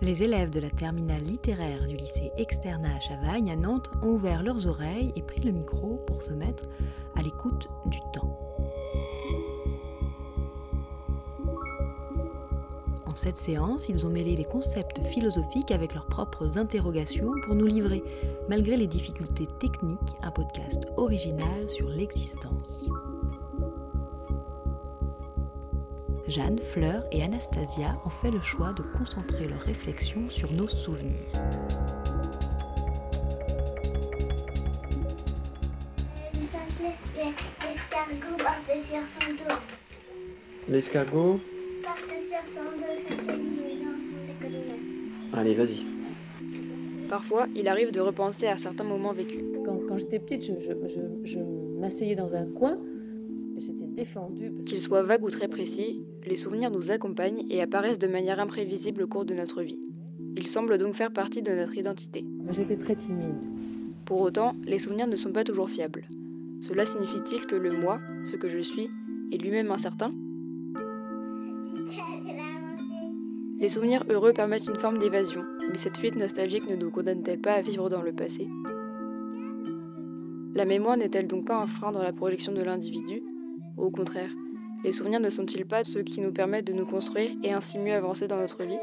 Les élèves de la terminale littéraire du lycée Externa à Chavagne à Nantes ont ouvert leurs oreilles et pris le micro pour se mettre à l'écoute du temps. En cette séance, ils ont mêlé les concepts philosophiques avec leurs propres interrogations pour nous livrer, malgré les difficultés techniques, un podcast original sur l'existence. Jeanne, Fleur et Anastasia ont fait le choix de concentrer leurs réflexions sur nos souvenirs. L'escargot sur son dos. L'escargot sur son. Allez, vas-y. Parfois, il arrive de repenser à certains moments vécus. Quand, quand j'étais petite, je, je- je- je m'asseyais dans un coin Qu'ils soient vagues ou très précis, les souvenirs nous accompagnent et apparaissent de manière imprévisible au cours de notre vie. Ils semblent donc faire partie de notre identité. J'étais très timide. Pour autant, les souvenirs ne sont pas toujours fiables. Cela signifie-t-il que le moi, ce que je suis, est lui-même incertain? Les souvenirs heureux permettent une forme d'évasion, mais cette fuite nostalgique ne nous condamne-t-elle pas à vivre dans le passé? La mémoire n'est-elle donc pas un frein dans la projection de l'individu? Au contraire, les souvenirs ne sont-ils pas ceux qui nous permettent de nous construire et ainsi mieux avancer dans notre vie?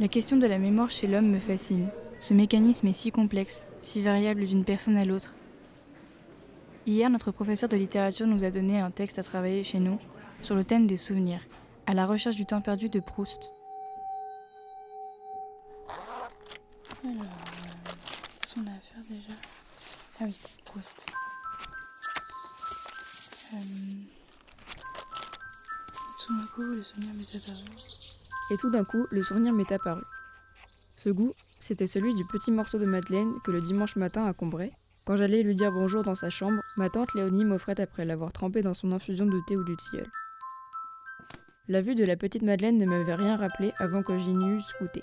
La question de la mémoire chez l'homme me fascine. Ce mécanisme est si complexe, si variable d'une personne à l'autre. Hier, notre professeur de littérature nous a donné un texte à travailler chez nous sur le thème des souvenirs, à la recherche du temps perdu de Proust. Alors, qu'est-ce qu'on a à faire déjà Ah oui, Proust. Euh... Tout d'un coup, le souvenir m'est apparu. Et tout d'un coup, le souvenir m'est apparu. Ce goût, c'était celui du petit morceau de madeleine que le dimanche matin à Combray, quand j'allais lui dire bonjour dans sa chambre, ma tante Léonie m'offrait après l'avoir trempé dans son infusion de thé ou de tilleul. La vue de la petite Madeleine ne m'avait rien rappelé avant que j'y n'y eusse goûté.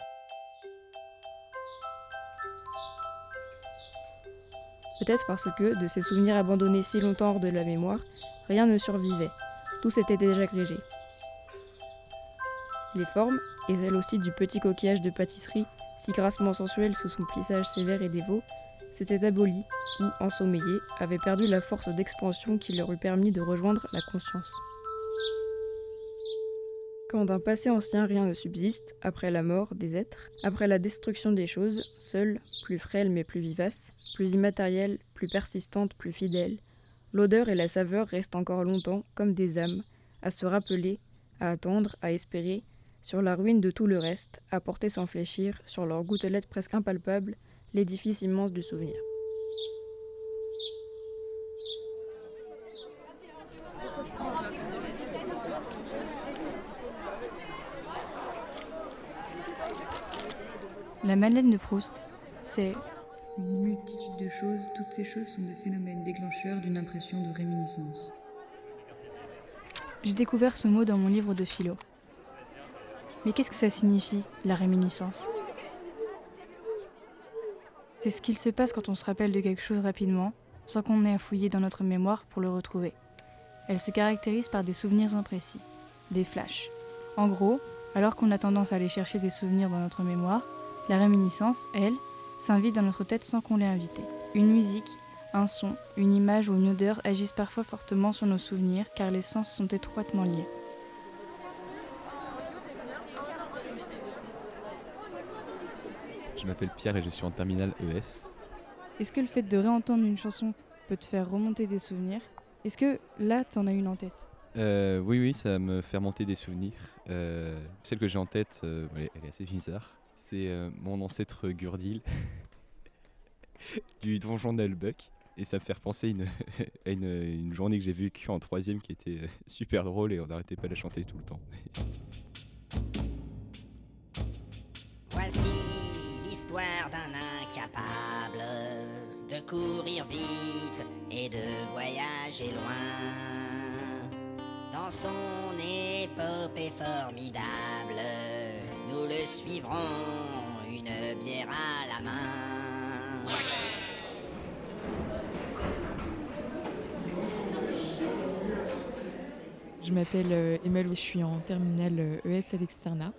Peut-être parce que, de ces souvenirs abandonnés si longtemps hors de la mémoire, rien ne survivait, tout s'était déjà grégé. Les formes, et celles aussi du petit coquillage de pâtisserie, si grassement sensuel sous son plissage sévère et dévot, s'étaient abolies ou, ensommeillées, avaient perdu la force d'expansion qui leur eût permis de rejoindre la conscience. Quand d'un passé ancien rien ne subsiste, après la mort des êtres, après la destruction des choses, seule, plus frêle mais plus vivace, plus immatérielle, plus persistante, plus fidèle, l'odeur et la saveur restent encore longtemps comme des âmes, à se rappeler, à attendre, à espérer, sur la ruine de tout le reste, à porter sans fléchir, sur leurs gouttelettes presque impalpables, l'édifice immense du souvenir. La Madeleine de Proust, c'est Une multitude de choses, toutes ces choses sont des phénomènes déclencheurs d'une impression de réminiscence. J'ai découvert ce mot dans mon livre de philo. Mais qu'est-ce que ça signifie, la réminiscence? C'est ce qu'il se passe quand on se rappelle de quelque chose rapidement, sans qu'on ait à fouiller dans notre mémoire pour le retrouver. Elle se caractérise par des souvenirs imprécis, des flashs. En gros, alors qu'on a tendance à aller chercher des souvenirs dans notre mémoire, la réminiscence, elle, s'invite dans notre tête sans qu'on l'ait invitée. Une musique, un son, une image ou une odeur agissent parfois fortement sur nos souvenirs car les sens sont étroitement liés. Je m'appelle Pierre et je suis en terminale ES. Est-ce que le fait de réentendre une chanson peut te faire remonter des souvenirs? Est-ce que là, t'en as une en tête? Euh, oui, oui, ça me fait remonter des souvenirs. Euh, celle que j'ai en tête, euh, elle, est, elle est assez bizarre. C'est mon ancêtre Gurdil du donjon d'Albuck. Et ça me fait repenser une, à une, une journée que j'ai vécue en troisième qui était super drôle et on n'arrêtait pas de la chanter tout le temps. courir vite et de voyager loin. Dans son épopée formidable. Nous le suivrons, une bière à la main. Je m'appelle euh, Emma Louis, je suis en terminale euh, ES à l'externat.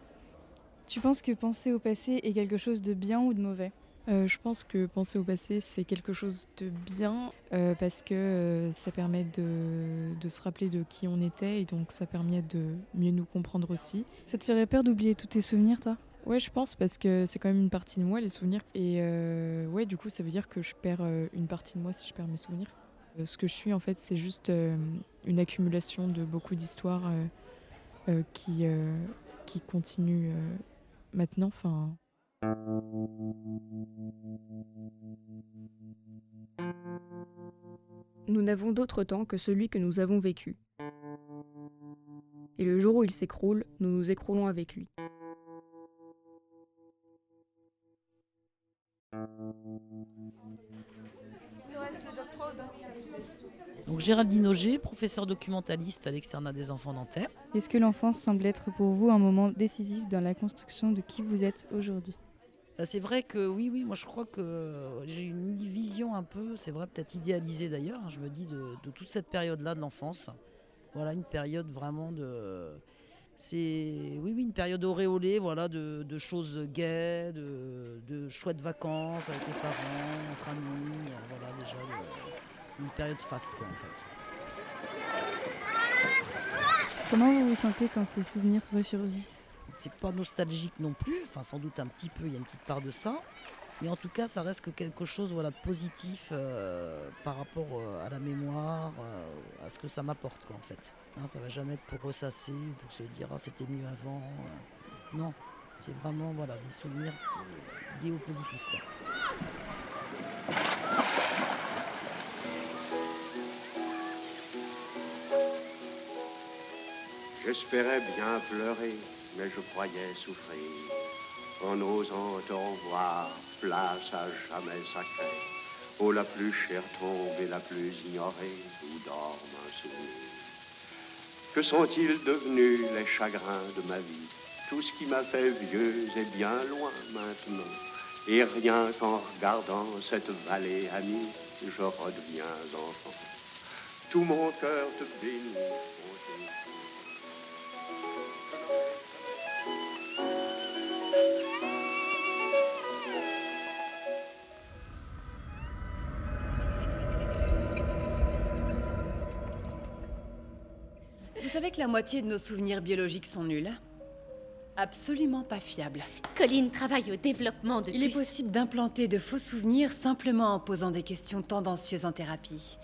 Tu penses que penser au passé est quelque chose de bien ou de mauvais? Euh, je pense que penser au passé, c'est quelque chose de bien euh, parce que euh, ça permet de, de se rappeler de qui on était et donc ça permet de mieux nous comprendre aussi. Ça te ferait peur d'oublier tous tes souvenirs, toi? Ouais, je pense parce que c'est quand même une partie de moi, les souvenirs. Et ouais, du coup, ça veut dire que je perds une partie de moi si je perds mes souvenirs. Ce que je suis, en fait, c'est juste une accumulation de beaucoup d'histoires qui, qui continuent maintenant. Enfin, Nous n'avons d'autre temps que celui que nous avons vécu. Et le jour où il s'écroule, nous nous écroulons avec lui. Donc Géraldine Auger, professeure documentaliste à l'externat des enfants nantais. Est-ce que l'enfance semble être pour vous un moment décisif dans la construction de qui vous êtes aujourd'hui? C'est vrai que oui, oui, moi je crois que j'ai une vision un peu, c'est vrai peut-être idéalisée d'ailleurs, hein, je me dis de, toute cette période-là de l'enfance. Voilà, une période vraiment de... C'est oui, oui, une période auréolée, voilà, de, choses gaies, de, chouettes vacances avec les parents, entre amis, euh, voilà, déjà de- une période faste, quoi, en fait. Comment vous vous sentez quand ces souvenirs ressurgissent C'est pas nostalgique non plus, enfin sans doute un petit peu, il y a une petite part de ça. Mais en tout cas, ça reste que quelque chose voilà, de positif euh, par rapport euh, à la mémoire, euh, à ce que ça m'apporte quoi, en fait. Hein, ça va jamais être pour ressasser ou pour se dire ah, c'était mieux avant. non, c'est vraiment voilà, des souvenirs liés au positif. J'espérais bien pleurer, mais je croyais souffrir. En osant te revoir, place à jamais sacrée. Oh, la plus chère tombe et la plus ignorée, où dorme un souvenir. Que sont-ils devenus les chagrins de ma vie? Tout ce qui m'a fait vieux est bien loin maintenant. Et rien qu'en regardant cette vallée amie, je redeviens enfant. Tout mon cœur te bénit. Vous savez que la moitié de nos souvenirs biologiques sont nuls Absolument pas fiables. Colline travaille au développement de Il est possible d'implanter de faux souvenirs simplement en posant des questions tendancieuses en thérapie.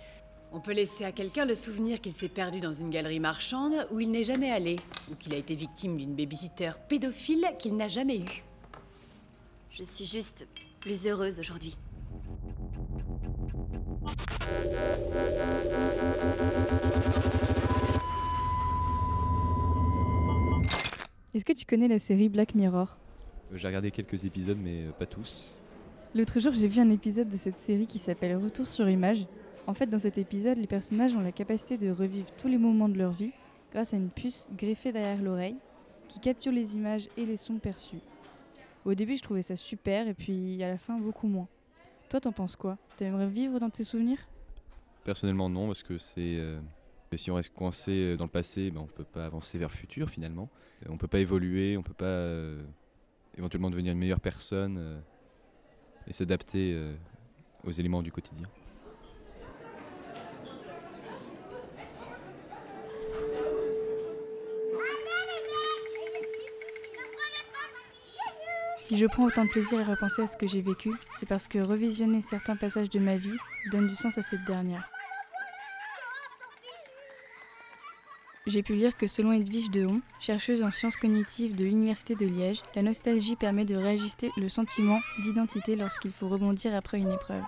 On peut laisser à quelqu'un le souvenir qu'il s'est perdu dans une galerie marchande où il n'est jamais allé, ou qu'il a été victime d'une babysitter pédophile qu'il n'a jamais eue. Je suis juste plus heureuse aujourd'hui. Est-ce que tu connais la série Black Mirror? Euh, J'ai regardé quelques épisodes, mais euh, pas tous. L'autre jour, j'ai vu un épisode de cette série qui s'appelle Retour sur image. En fait, dans cet épisode, les personnages ont la capacité de revivre tous les moments de leur vie grâce à une puce greffée derrière l'oreille qui capture les images et les sons perçus. Au début, je trouvais ça super et puis à la fin, beaucoup moins. Toi, t'en penses quoi? T'aimerais vivre dans tes souvenirs? Personnellement, non, parce que c'est. euh, si on reste coincé euh, dans le passé, ben, on peut pas avancer vers le futur finalement. Euh, On peut pas évoluer, on peut pas euh, éventuellement devenir une meilleure personne et s'adapter aux éléments du quotidien. Si je prends autant de plaisir à repenser à ce que j'ai vécu, c'est parce que revisionner certains passages de ma vie donne du sens à cette dernière. J'ai pu lire que selon Edwige Dehon, chercheuse en sciences cognitives de l'Université de Liège, la nostalgie permet de réajuster le sentiment d'identité lorsqu'il faut rebondir après une épreuve.